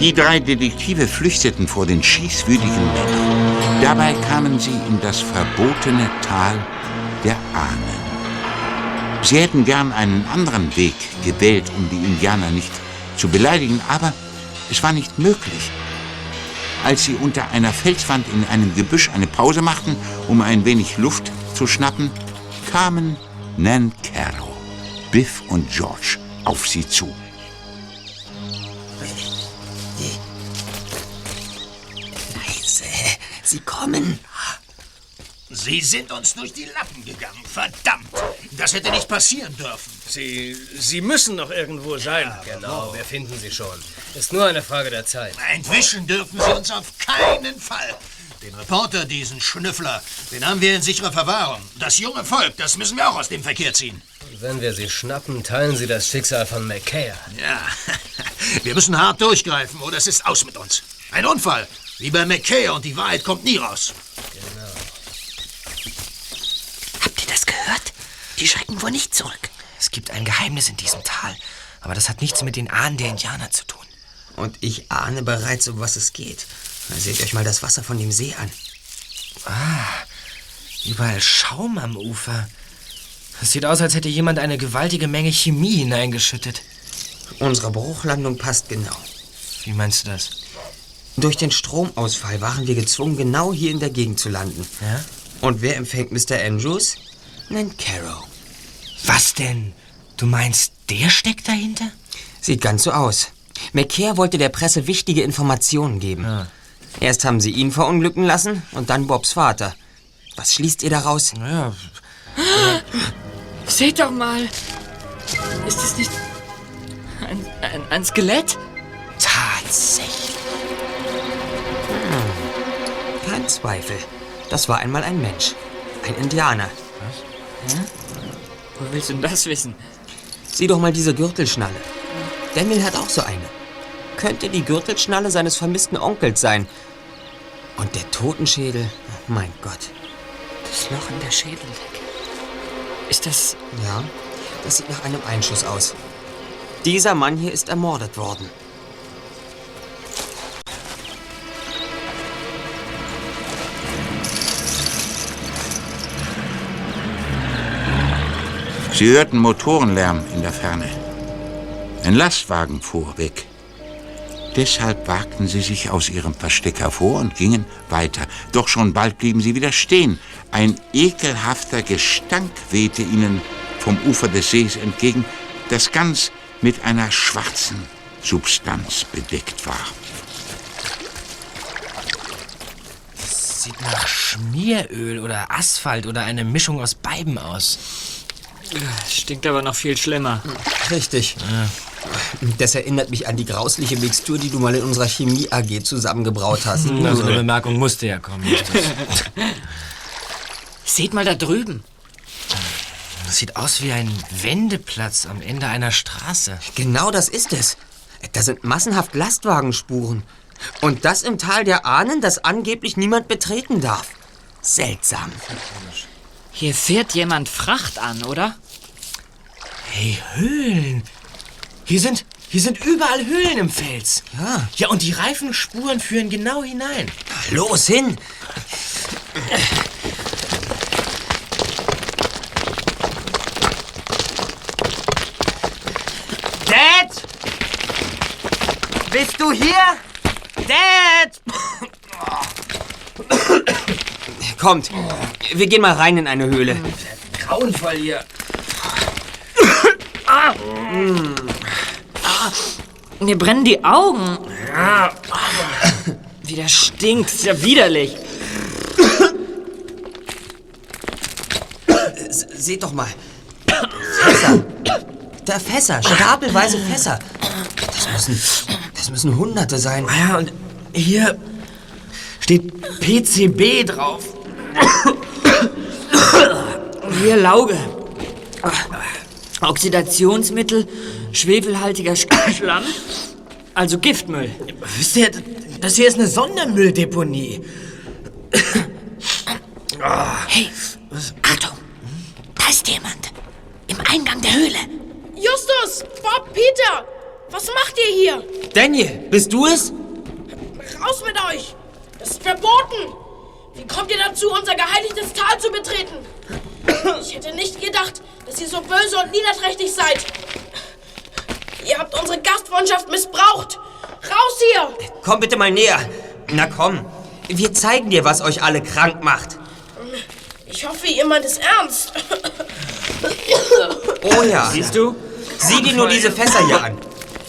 S2: Die drei Detektive flüchteten vor den schießwütigen Männern. Dabei kamen sie in das verbotene Tal der Ahnen. Sie hätten gern einen anderen Weg gewählt, um die Indianer nicht zu beleidigen, aber es war nicht möglich. Als sie unter einer Felswand in einem Gebüsch eine Pause machten, um ein wenig Luft zu schnappen, kamen Nan Caro, Biff und George auf sie zu.
S4: Leise, sie kommen.
S11: Sie sind uns durch die Lappen gegangen. Verdammt! Das hätte nicht passieren dürfen.
S5: Sie, Sie müssen noch irgendwo sein. genau, wir finden Sie schon. Ist nur eine Frage der Zeit.
S11: Entwischen dürfen Sie uns auf keinen Fall. Den Reporter, diesen Schnüffler, den haben wir in sicherer Verwahrung. Das junge Volk, das müssen wir auch aus dem Verkehr ziehen.
S5: Wenn wir Sie schnappen, teilen Sie das Schicksal von McKay.
S11: Ja, (laughs) wir müssen hart durchgreifen oder es ist aus mit uns. Ein Unfall, wie bei McKay und die Wahrheit kommt nie raus.
S4: Habt ihr das gehört? Die schrecken wohl nicht zurück.
S5: Es gibt ein Geheimnis in diesem Tal. Aber das hat nichts mit den Ahnen der Indianer zu tun.
S4: Und ich ahne bereits, um was es geht. Seht euch mal das Wasser von dem See an.
S5: Ah, überall Schaum am Ufer. Es sieht aus, als hätte jemand eine gewaltige Menge Chemie hineingeschüttet.
S4: Unsere Bruchlandung passt genau.
S5: Wie meinst du das?
S4: Durch den Stromausfall waren wir gezwungen, genau hier in der Gegend zu landen.
S5: Ja?
S4: Und wer empfängt Mr. Andrews? Nein, Caro.
S5: Was denn? Du meinst, der steckt dahinter?
S4: Sieht ganz so aus. McCare wollte der Presse wichtige Informationen geben. Erst haben sie ihn verunglücken lassen und dann Bobs Vater. Was schließt ihr daraus?
S5: Naja,
S6: Seht doch mal. Ist das nicht ein, ein, ein Skelett?
S4: tatsächlich. Hm. Kein Zweifel. Das war einmal ein Mensch. Ein Indianer.
S6: Wo willst du denn das wissen?
S4: Sieh doch mal diese Gürtelschnalle. Daniel hat auch so eine. Könnte die Gürtelschnalle seines vermissten Onkels sein. Und der Totenschädel, oh mein Gott.
S6: Das Loch in der Schädeldecke. Ist das...
S4: Ja, das sieht nach einem Einschuss aus. Dieser Mann hier ist ermordet worden.
S2: Sie hörten Motorenlärm in der Ferne. Ein Lastwagen fuhr weg. Deshalb wagten sie sich aus ihrem Versteck hervor und gingen weiter. Doch schon bald blieben sie wieder stehen. Ein ekelhafter Gestank wehte ihnen vom Ufer des Sees entgegen, das ganz mit einer schwarzen Substanz bedeckt war.
S5: sieht nach Schmieröl oder Asphalt oder eine Mischung aus beiden aus.
S6: Stinkt aber noch viel schlimmer.
S4: Richtig. Das erinnert mich an die grausliche Mixtur, die du mal in unserer Chemie AG zusammengebraut hast.
S5: Na, so eine Bemerkung musste ja kommen. (laughs)
S6: Seht mal da drüben.
S5: Das sieht aus wie ein Wendeplatz am Ende einer Straße.
S4: Genau das ist es. Da sind massenhaft Lastwagenspuren. Und das im Tal der Ahnen, das angeblich niemand betreten darf. Seltsam.
S6: Hier fährt jemand Fracht an, oder?
S5: Hey, Höhlen. Hier sind, hier sind überall Höhlen im Fels.
S4: Ja.
S5: Ja, und die Reifenspuren führen genau hinein.
S4: Los hin!
S5: Dad! Bist du hier? Dad!
S4: Kommt, wir gehen mal rein in eine Höhle.
S5: Grauenvoll hier.
S6: Mir brennen die Augen. Wie der stinkt. Ist ja widerlich.
S4: Seht doch mal. Fässer. Da Fässer, stapelweise Fässer. Das müssen, das müssen Hunderte sein.
S5: Ah Ja, und hier steht PCB drauf.
S6: Hier Lauge. Oxidationsmittel, schwefelhaltiger Sch- (coughs) Schlamm, also Giftmüll.
S5: Wisst ihr, das hier ist eine Sondermülldeponie.
S12: Hey, Achtung! Da ist jemand. Im Eingang der Höhle.
S7: Justus! Bob, Peter! Was macht ihr hier?
S4: Daniel, bist du es?
S7: Raus mit euch! Das ist verboten! Wie kommt ihr dazu, unser geheiligtes Tal zu betreten? Ich hätte nicht gedacht, dass ihr so böse und niederträchtig seid. Ihr habt unsere Gastfreundschaft missbraucht. Raus hier!
S4: Komm bitte mal näher. Na komm, wir zeigen dir, was euch alle krank macht.
S7: Ich hoffe, ihr meint es ernst.
S4: Oh ja.
S6: Siehst du?
S4: Sieh dir nur diese Fässer hier an.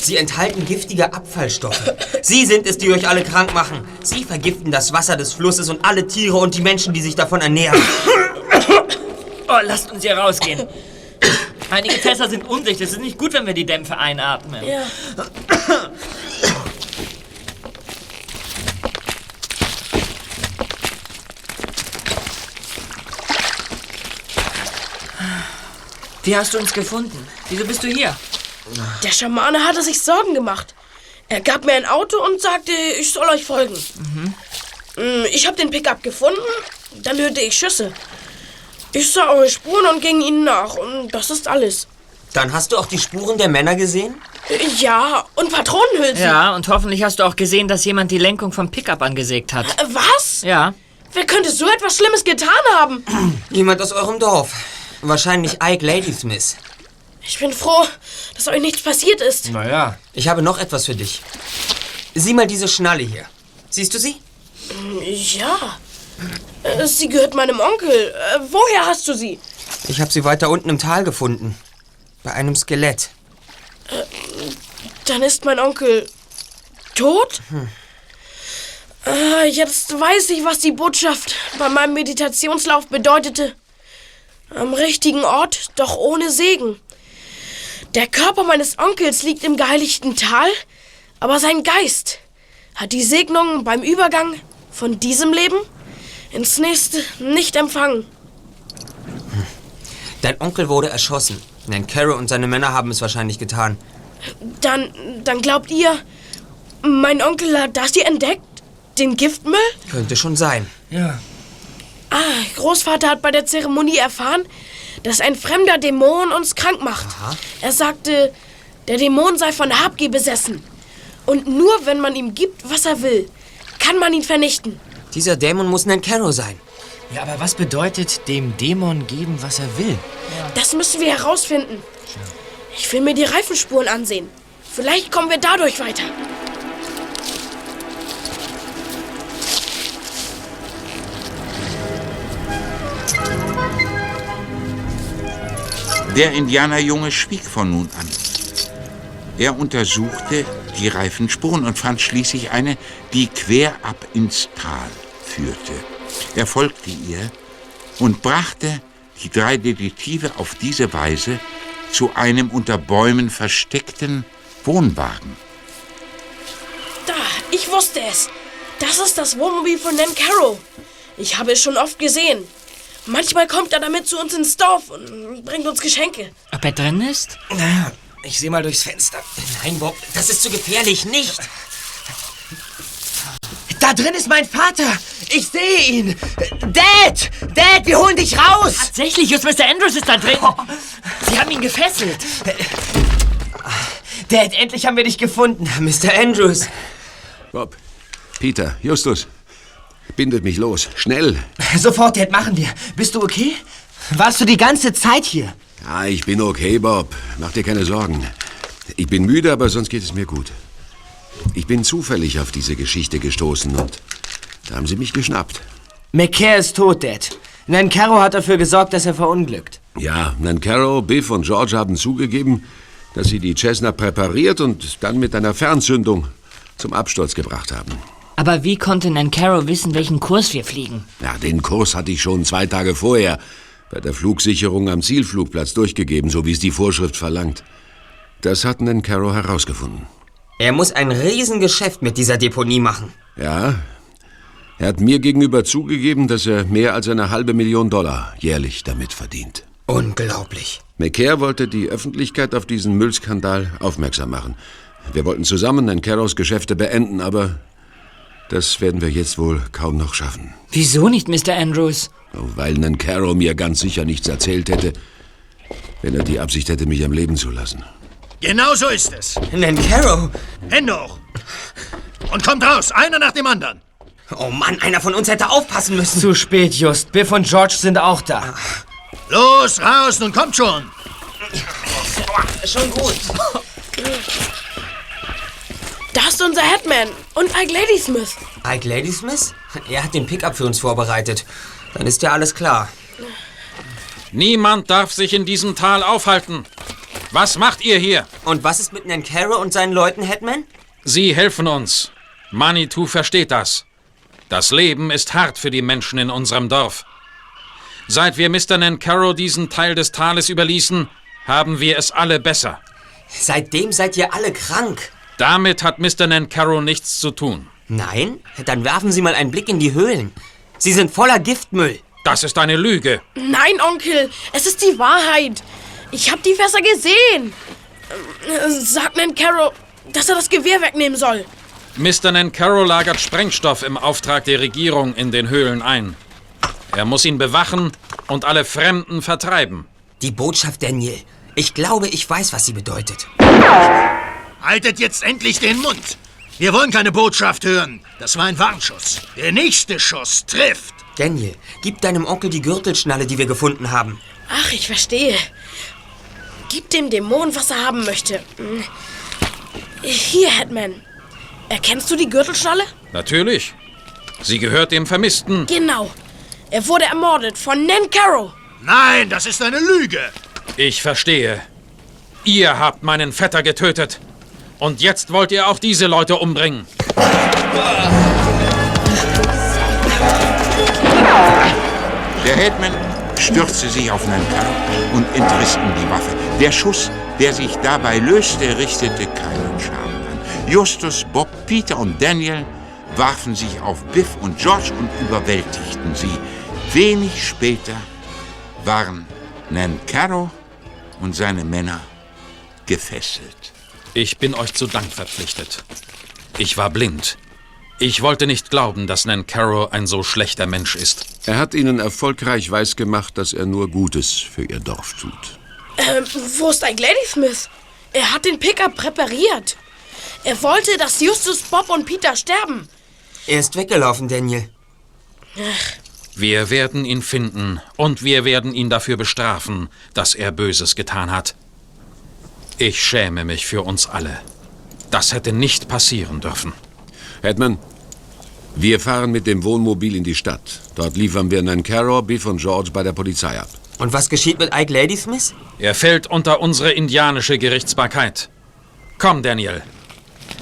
S4: Sie enthalten giftige Abfallstoffe. Sie sind es, die euch alle krank machen. Sie vergiften das Wasser des Flusses und alle Tiere und die Menschen, die sich davon ernähren.
S6: Oh, lasst uns hier rausgehen. Einige Fässer sind undicht. Es ist nicht gut, wenn wir die Dämpfe einatmen.
S7: Ja.
S6: Wie hast du uns gefunden? Wieso bist du hier?
S7: Der Schamane hatte sich Sorgen gemacht. Er gab mir ein Auto und sagte, ich soll euch folgen. Mm, Ich habe den Pickup gefunden, dann hörte ich Schüsse. Ich sah eure Spuren und ging ihnen nach und das ist alles.
S4: Dann hast du auch die Spuren der Männer gesehen?
S7: Ja, und Patronenhülsen.
S6: Ja, und hoffentlich hast du auch gesehen, dass jemand die Lenkung vom Pickup angesägt hat.
S7: Äh, Was?
S6: Ja.
S7: Wer könnte so etwas Schlimmes getan haben? (clears throat)
S4: Jemand aus eurem Dorf. Wahrscheinlich Ike Ladysmith.
S7: Ich bin froh, dass euch nichts passiert ist.
S4: Naja. Ich habe noch etwas für dich. Sieh mal diese Schnalle hier. Siehst du sie?
S7: Ja. Äh, Sie gehört meinem Onkel. Äh, Woher hast du sie?
S4: Ich habe sie weiter unten im Tal gefunden. Bei einem Skelett.
S7: Dann ist mein Onkel tot? Äh, Jetzt weiß ich, was die Botschaft bei meinem Meditationslauf bedeutete. Am richtigen Ort, doch ohne Segen. Der Körper meines Onkels liegt im geheiligten Tal, aber sein Geist hat die Segnung beim Übergang von diesem Leben ins nächste nicht empfangen.
S4: Dein Onkel wurde erschossen. Nancaro und seine Männer haben es wahrscheinlich getan.
S7: Dann, dann glaubt ihr, mein Onkel hat das hier entdeckt? Den Giftmüll?
S4: Könnte schon sein.
S5: Ja.
S7: Ah, Großvater hat bei der Zeremonie erfahren, dass ein fremder Dämon uns krank macht. Er sagte, der Dämon sei von Habgier besessen. Und nur wenn man ihm gibt, was er will, kann man ihn vernichten.
S4: Dieser Dämon muss Nancaro sein.
S5: Ja, aber was bedeutet dem Dämon geben, was er will?
S7: Das müssen wir herausfinden. Ich will mir die Reifenspuren ansehen. Vielleicht kommen wir dadurch weiter.
S2: Der Indianerjunge schwieg von nun an. Er untersuchte die Reifenspuren und fand schließlich eine, die quer ab ins Tal führte. Er folgte ihr und brachte die drei Detektive auf diese Weise zu einem unter Bäumen versteckten Wohnwagen.
S7: Da, ich wusste es. Das ist das Wohnmobil von Dan Carroll. Ich habe es schon oft gesehen. Manchmal kommt er damit zu uns ins Dorf und bringt uns Geschenke.
S6: Ob er drin ist?
S5: Na, ich sehe mal durchs Fenster.
S4: Nein, Bob, das ist zu gefährlich. Nicht.
S5: Da drin ist mein Vater. Ich sehe ihn. Dad! Dad, wir holen dich raus!
S6: Tatsächlich, just Mr. Andrews ist da drin. Sie haben ihn gefesselt.
S5: Dad, endlich haben wir dich gefunden.
S4: Mr. Andrews.
S3: Bob, Peter, Justus, bindet mich los. Schnell.
S5: Sofort, Dad, machen wir. Bist du okay? Warst du die ganze Zeit hier?
S3: Ja, ich bin okay, Bob. Mach dir keine Sorgen. Ich bin müde, aber sonst geht es mir gut. Ich bin zufällig auf diese Geschichte gestoßen und da haben sie mich geschnappt.
S5: McCare ist tot, Dad. Nancaro hat dafür gesorgt, dass er verunglückt.
S3: Ja, Nancaro, Biff und George haben zugegeben, dass sie die Cessna präpariert und dann mit einer Fernzündung zum Absturz gebracht haben.
S6: Aber wie konnte Nancaro wissen, welchen Kurs wir fliegen?
S3: Ja, den Kurs hatte ich schon zwei Tage vorher bei der Flugsicherung am Zielflugplatz durchgegeben, so wie es die Vorschrift verlangt. Das hat Nancaro herausgefunden.
S4: Er muss ein Riesengeschäft mit dieser Deponie machen.
S3: Ja, er hat mir gegenüber zugegeben, dass er mehr als eine halbe Million Dollar jährlich damit verdient.
S4: Unglaublich.
S3: McCare wollte die Öffentlichkeit auf diesen Müllskandal aufmerksam machen. Wir wollten zusammen Nancaros Geschäfte beenden, aber das werden wir jetzt wohl kaum noch schaffen.
S6: Wieso nicht, Mr. Andrews?
S3: Weil Nancaro mir ganz sicher nichts erzählt hätte, wenn er die Absicht hätte, mich am Leben zu lassen.
S11: Genau so ist es.
S4: Nancaro?
S11: Hände hoch. Und kommt raus, einer nach dem anderen.
S4: Oh Mann, einer von uns hätte aufpassen müssen.
S5: Zu spät, Just. Biff und George sind auch da.
S11: Los, raus, nun kommt schon.
S4: Schon gut.
S7: Da ist unser Headman und Ike Ladysmith.
S4: Ike Ladysmith? Er hat den Pickup für uns vorbereitet. Dann ist ja alles klar.
S8: Niemand darf sich in diesem Tal aufhalten. Was macht ihr hier?
S4: Und was ist mit Nancaro und seinen Leuten, Hetman?
S8: Sie helfen uns. Manitou versteht das. Das Leben ist hart für die Menschen in unserem Dorf. Seit wir Mr. Nancaro diesen Teil des Tales überließen, haben wir es alle besser.
S4: Seitdem seid ihr alle krank.
S8: Damit hat Mr. Nancaro nichts zu tun.
S4: Nein? Dann werfen Sie mal einen Blick in die Höhlen. Sie sind voller Giftmüll.
S8: Das ist eine Lüge.
S7: Nein, Onkel, es ist die Wahrheit. Ich habe die Fässer gesehen. Äh, Sag Nancaro, dass er das Gewehr wegnehmen soll.
S8: Mr. Nancaro lagert Sprengstoff im Auftrag der Regierung in den Höhlen ein. Er muss ihn bewachen und alle Fremden vertreiben.
S4: Die Botschaft, Daniel. Ich glaube, ich weiß, was sie bedeutet.
S11: Haltet jetzt endlich den Mund. Wir wollen keine Botschaft hören. Das war ein Warnschuss. Der nächste Schuss trifft.
S4: Daniel, gib deinem Onkel die Gürtelschnalle, die wir gefunden haben.
S7: Ach, ich verstehe. Gib dem Dämon, was er haben möchte. Hm. Hier, Hetman. Erkennst du die Gürtelschnalle?
S8: Natürlich. Sie gehört dem Vermissten.
S7: Genau. Er wurde ermordet von Nan Caro.
S11: Nein, das ist eine Lüge.
S8: Ich verstehe. Ihr habt meinen Vetter getötet. Und jetzt wollt ihr auch diese Leute umbringen.
S2: Der Hetman stürzte sich auf Nankar und entriss ihm die Waffe. Der Schuss, der sich dabei löste, richtete keinen Schaden an. Justus, Bob, Peter und Daniel warfen sich auf Biff und George und überwältigten sie. Wenig später waren Nankaro und seine Männer gefesselt.
S8: Ich bin euch zu Dank verpflichtet. Ich war blind. Ich wollte nicht glauben, dass Nan Caro ein so schlechter Mensch ist.
S3: Er hat ihnen erfolgreich weisgemacht, dass er nur Gutes für ihr Dorf tut.
S7: Ähm, wo ist Ike Ladysmith? Er hat den Pickup präpariert. Er wollte, dass Justus, Bob und Peter sterben.
S4: Er ist weggelaufen, Daniel.
S8: Wir werden ihn finden und wir werden ihn dafür bestrafen, dass er Böses getan hat. Ich schäme mich für uns alle. Das hätte nicht passieren dürfen.
S3: Hetman, wir fahren mit dem Wohnmobil in die Stadt. Dort liefern wir Nancaro, Biff und George bei der Polizei ab.
S4: Und was geschieht mit Ike Ladysmith?
S8: Er fällt unter unsere indianische Gerichtsbarkeit. Komm, Daniel.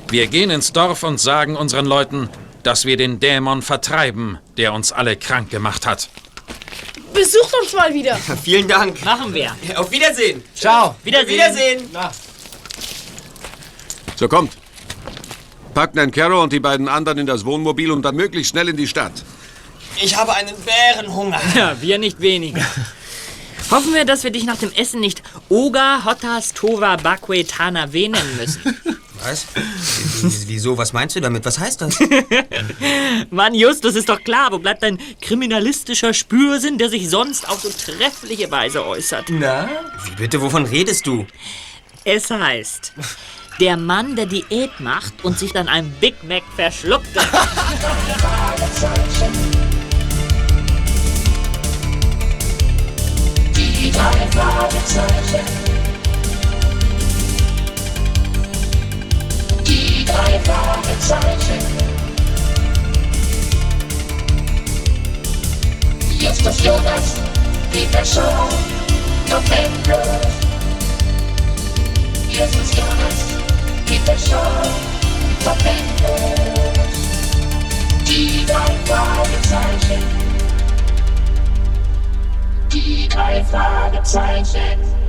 S8: Wir gehen ins Dorf und sagen unseren Leuten, dass wir den Dämon vertreiben, der uns alle krank gemacht hat.
S7: Besucht uns mal wieder. (laughs)
S4: Vielen Dank.
S6: Machen wir.
S4: Auf Wiedersehen.
S5: Ciao.
S6: Wiedersehen.
S4: Wiedersehen.
S3: So kommt. Packt Nancaro und die beiden anderen in das Wohnmobil und dann möglichst schnell in die Stadt.
S4: Ich habe einen Bärenhunger. (laughs)
S6: Ja, wir nicht weniger. Hoffen wir, dass wir dich nach dem Essen nicht Oga Hottas Tova Bakwe Tana nennen müssen. (laughs)
S4: Was? Wieso? Was meinst du damit? Was heißt das? (laughs)
S6: Mann, Justus, ist doch klar, wo bleibt dein kriminalistischer Spürsinn, der sich sonst auf so treffliche Weise äußert?
S4: Na? Wie bitte? Wovon redest du?
S6: Es heißt, der Mann, der Diät macht und sich dann ein Big Mac verschluckte.
S1: Die drei Fragezeichen. Verfänglich, die drei Fragezeichen.